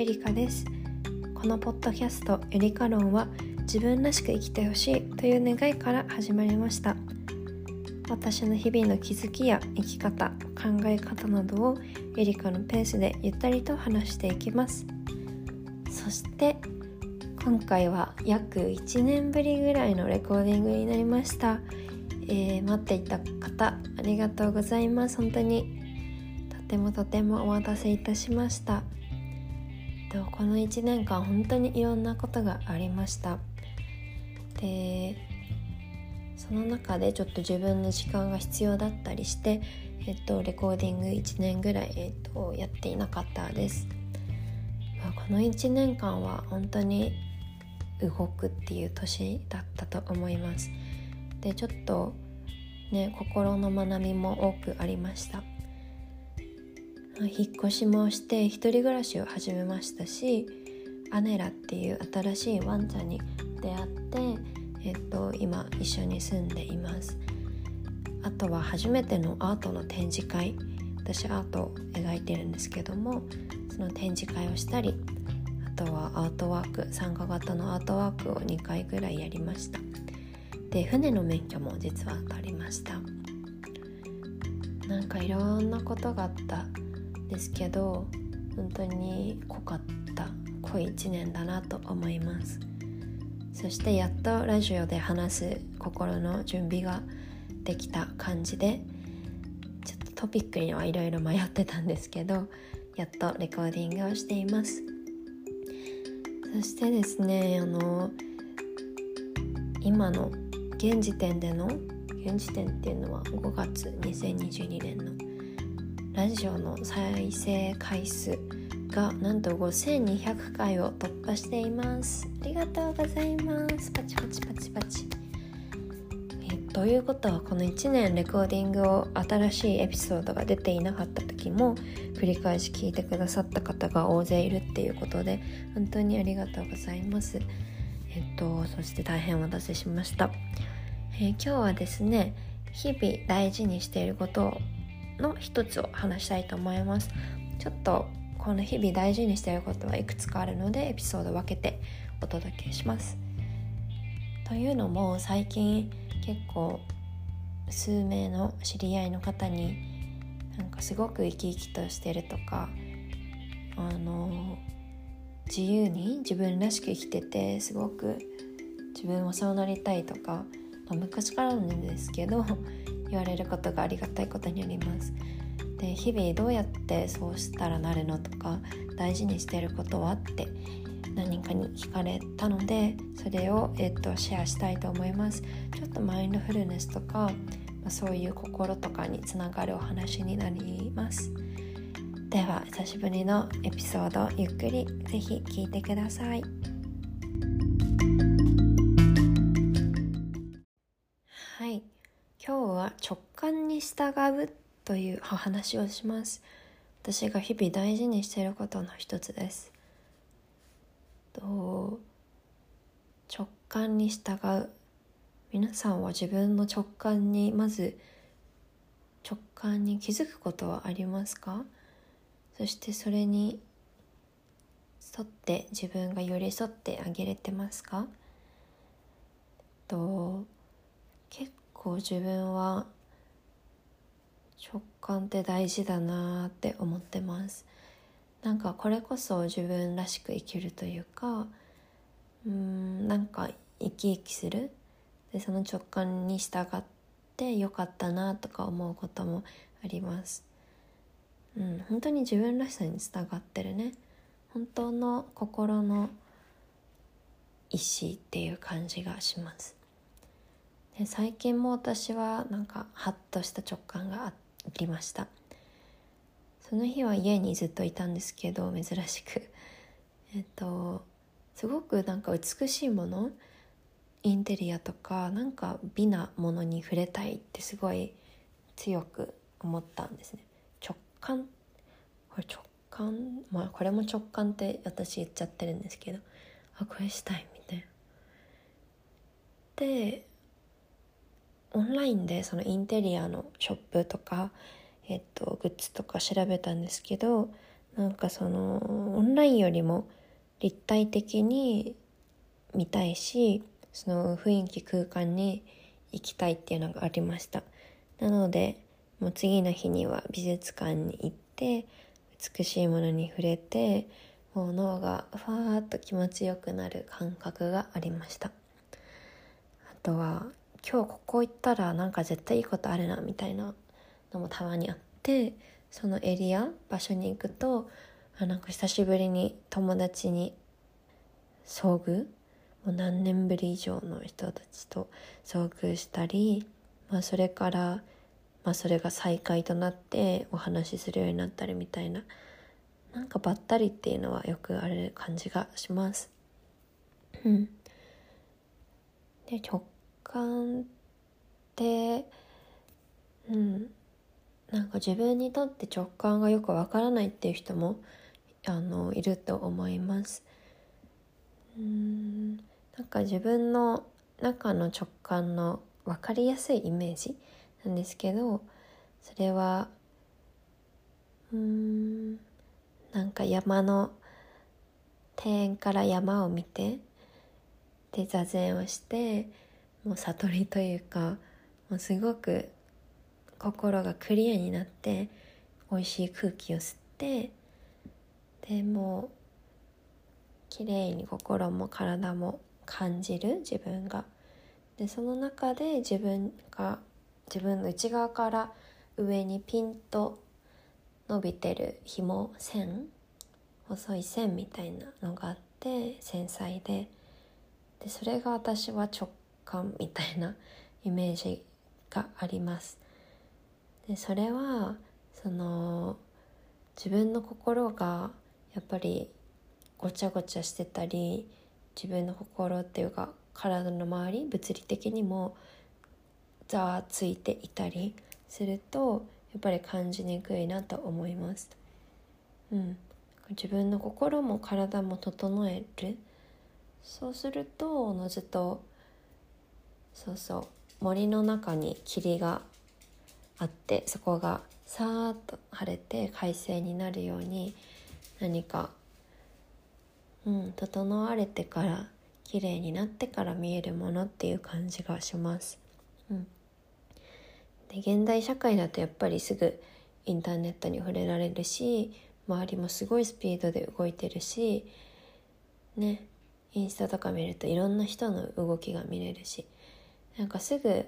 エリカです。このポッドキャストエリカ論は自分らしく生きてほしいという願いから始まりました。私の日々の気づきや生き方考え方などをエリカのペースでゆったりと話していきます。そして今回は約1年ぶりぐらいのレコーディングになりました、えー、待っていた方ありがとうございます。本当に。とてもとてもお待たせいたしました。この1年間本当にいろんなことがありました。でその中でちょっと自分の時間が必要だったりして、えっと、レコーディング1年ぐらい、えっと、やっていなかったです、まあ、この1年間は本当に動くっていう年だったと思います。でちょっとね心の学びも多くありました。引っ越しもして一人暮らしを始めましたしアネラっていう新しいワンちゃんに出会って、えっと、今一緒に住んでいます。あとは初めてのアートの展示会。私アートを描いてるんですけどもその展示会をしたりあとはアートワーク参加型のアートワークを2回ぐらいやりました。で船の免許も実は取りました。なんかいろんなことがあった。ですけど本当に濃かった濃い1年だなと思います。そしてやっとラジオで話す心の準備ができた感じでちょっとトピックにはいろいろ迷ってたんですけどやっとレコーディングをしています。そしてですねあの今の現時点での現時点っていうのは5月2022年のラジオの再生回数がなんと5200回を突破しています。ありがとうございます。パチパチパチパチ。えということはこの1年レコーディングを新しいエピソードが出ていなかった時も繰り返し聞いてくださった方が大勢いるっていうことで本当にありがとうございます。えっとそして大変お待たせしました、えー、今日はですね日々大事にしていることをの一つを話したいと思います。ちょっとこの日々大事にしていることはいくつかあるのでエピソード分けてお届けします。というのも最近結構数名の知り合いの方になんかすごく生き生きとしてるとかあの自由に自分らしく生きててすごく自分もそうなりたいとか、まあ、昔からなんですけど言われることがありがたいことにあります。で日々どうやってそうしたらなるのとか大事にしてることはって何人かに聞かれたのでそれを、えっと、シェアしたいと思います。ちょっとマインドフルネスとかまあ、そういう心とかにつながるお話になります。では久しぶりのエピソードゆっくりぜひ聞いてくださいはい。は直感に従うというお話をします。私が日々大事にしていることの一つです。と直感に従う？皆さんは自分の直感にまず直感に気づくことはありますか？そしてそれに沿って自分が寄り添ってあげれてますか？と結構自分は直感って大事だなって思ってます。なんかこれこそ自分らしく生きるというかうんなんか生き生きする。でその直感に従ってよかったなとか思うこともあります。うん本当に自分らしさに従ってるね。本当の心の意志っていう感じがします。で最近も私はなんかハッとした直感がありました。その日は家にずっといたんですけど珍しく。えっとすごくなんか美しいものインテリアとかなんか美なものに触れたいってすごい強く思ったんですね。直感？これ直感？まあこれも直感って私言っちゃってるんですけど。あこれしたいみたいな。でオンラインでそのインテリアのショップとかえっとグッズとか調べたんですけどなんかそのオンラインよりも立体的に見たいしその雰囲気空間に行きたいっていうのがありました。なのでもう次の日には美術館に行って美しいものに触れてもう脳がふわーっと気持ちよくなる感覚がありました。あとは今日ここ行ったらなんか絶対いいことあるなみたいなのもたまにあってそのエリア場所に行くとあなんか久しぶりに友達に遭遇？もう何年ぶり以上の人たちと遭遇したり、まあ、それから、まあ、それが再会となってお話しするようになったりみたいななんかばったりっていうのはよくある感じがします。うん、で直感ってうんなんか自分にとって直感がよくわからないっていう人もあのいると思います。うんなんか自分の中の直感の分かりやすいイメージなんですけどそれはうんなんか山の庭園から山を見てで座禅をしてもう悟りというかもうすごく心がクリアになって美味しい空気を吸ってでもう綺麗に心も体も感じる自分が。でその中で自分が自分の内側から上にピンと伸びてる紐線細い線みたいなのがあって繊細で。でそれが私は直感みたいなイメージがあります。でそれはその自分の心がやっぱりごちゃごちゃしてたり自分の心っていうか体の周り物理的にもざわついていたりするとやっぱり感じにくいなと思います。うん、自分の心も体も整える。そうするとおのずとそうそう森の中に霧があってそこがさーっと晴れて快晴になるように何かうん整われてから綺麗になってから見えるものっていう感じがします。うん、で現代社会だとやっぱりすぐインターネットに触れられるし周りもすごいスピードで動いてるしねインスタとか見るといろんな人の動きが見れるしなんかすぐ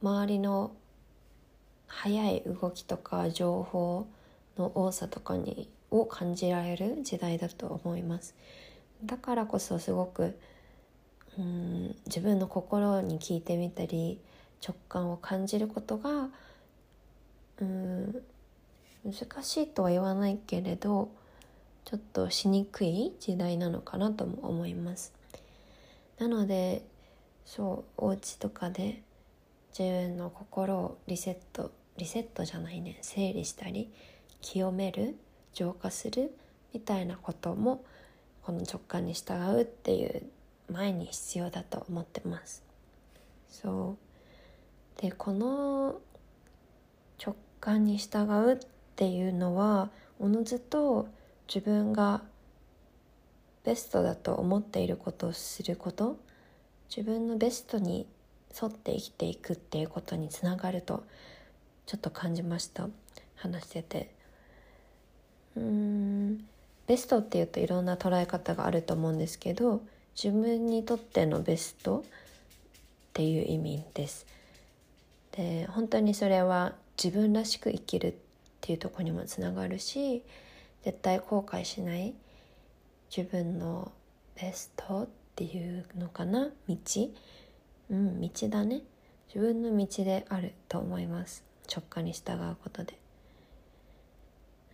周りの速い動きとか情報の多さとかにを感じられる時代だと思います。だからこそすごくうん自分の心に聞いてみたり直感を感じることがうん難しいとは言わないけれどちょっとしにくい時代なのかなとも思います。なのでそうお家とかで自分の心をリセットリセットじゃないね整理したり清める浄化するみたいなこともこの直感に従うっていう前に必要だと思ってます。そう。でこの直感に従うっていうのはおのずと自分がベストだと思っていることをすること自分のベストに沿って生きていくっていうことにつながるとちょっと感じました。話してて。うん。ベストっていうといろんな捉え方があると思うんですけど自分にとってのベストっていう意味です。で本当にそれは自分らしく生きるっていうとこにもつながるし絶対後悔しない自分のベストっていうのかな？道？うん道だね。自分の道であると思います。直感に従うことで。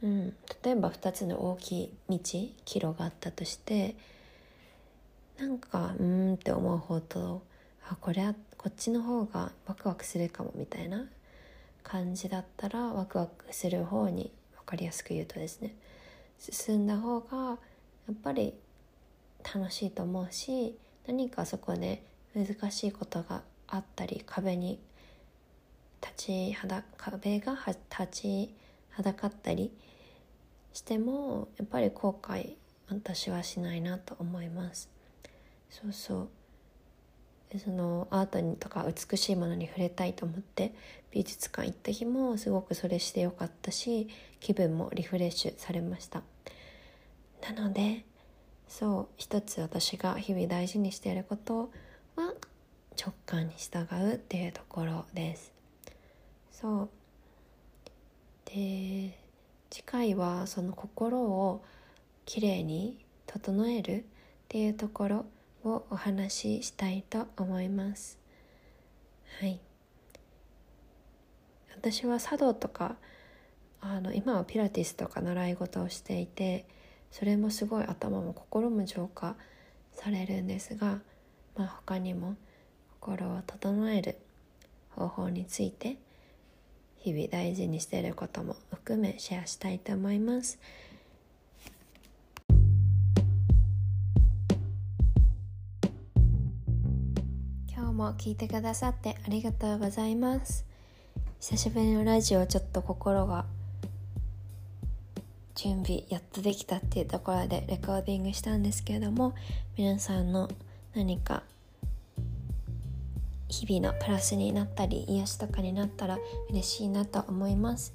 うん、例えば2つの大きい道岐路があったとしてなんかうんって思う方とあこれはこっちの方がワクワクするかもみたいな感じだったらワクワクする方に分かりやすく言うとですね進んだ方がやっぱり楽しいと思うし何かそこで難しいことがあったり壁に立ちはだ壁が立ちはだかったりしてもやっぱり後悔私はしないなと思います。そうそう。そのアートにとか美しいものに触れたいと思って美術館行った日もすごくそれしてよかったし気分もリフレッシュされました。なのでそう一つ私が日々大事にしていることは直感に従うっていうところです。そう。で次回はその心をきれいに整えるっていうところをお話ししたいと思います。はい。私は茶道とかあの今はピラティスとか習い事をしていてそれもすごい頭も心も浄化されるんですが、まあ、他にも心を整える方法について日々大事にしていることも含めシェアしたいと思います。今日も聞いてくださってありがとうございます。久しぶりのラジオちょっと心が準備やっとできたっていうところでレコーディングしたんですけれども皆さんの何か日々のプラスになったり癒しとかになったら嬉しいなと思います。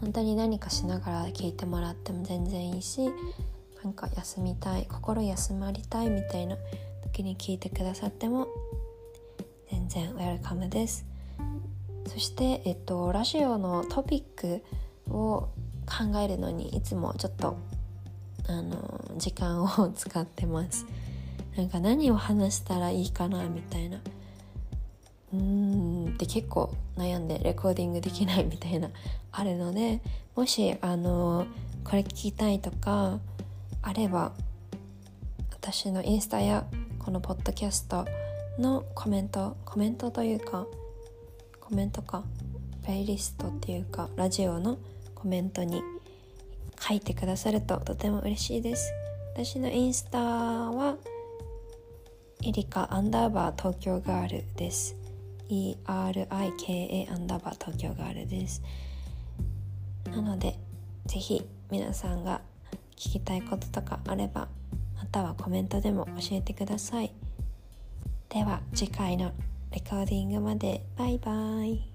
本当に何かしながら聞いてもらっても全然いいしなんか休みたい心休まりたいみたいな時に聞いてくださっても全然ウェルカムです。そして、えっと、ラジオのトピックを考えるのにいつもちょっとあの時間を使ってます。なんか何を話したらいいかなみたいな。うーんって結構悩んでレコーディングできないみたいな。あるのでもしあのこれ聞きたいとかあれば私のインスタやこのポッドキャストのコメントコメントというかコメントかプレイリストっていうかラジオのコメントに書いてくださるととても嬉しいです。私のインスタはエリカアンダーバー東京ガールです。ERIKA アンダーバー東京ガールです。なのでぜひ皆さんが聞きたいこととかあればまたはコメントでも教えてください。では次回のレコーディングまで。バイバイ。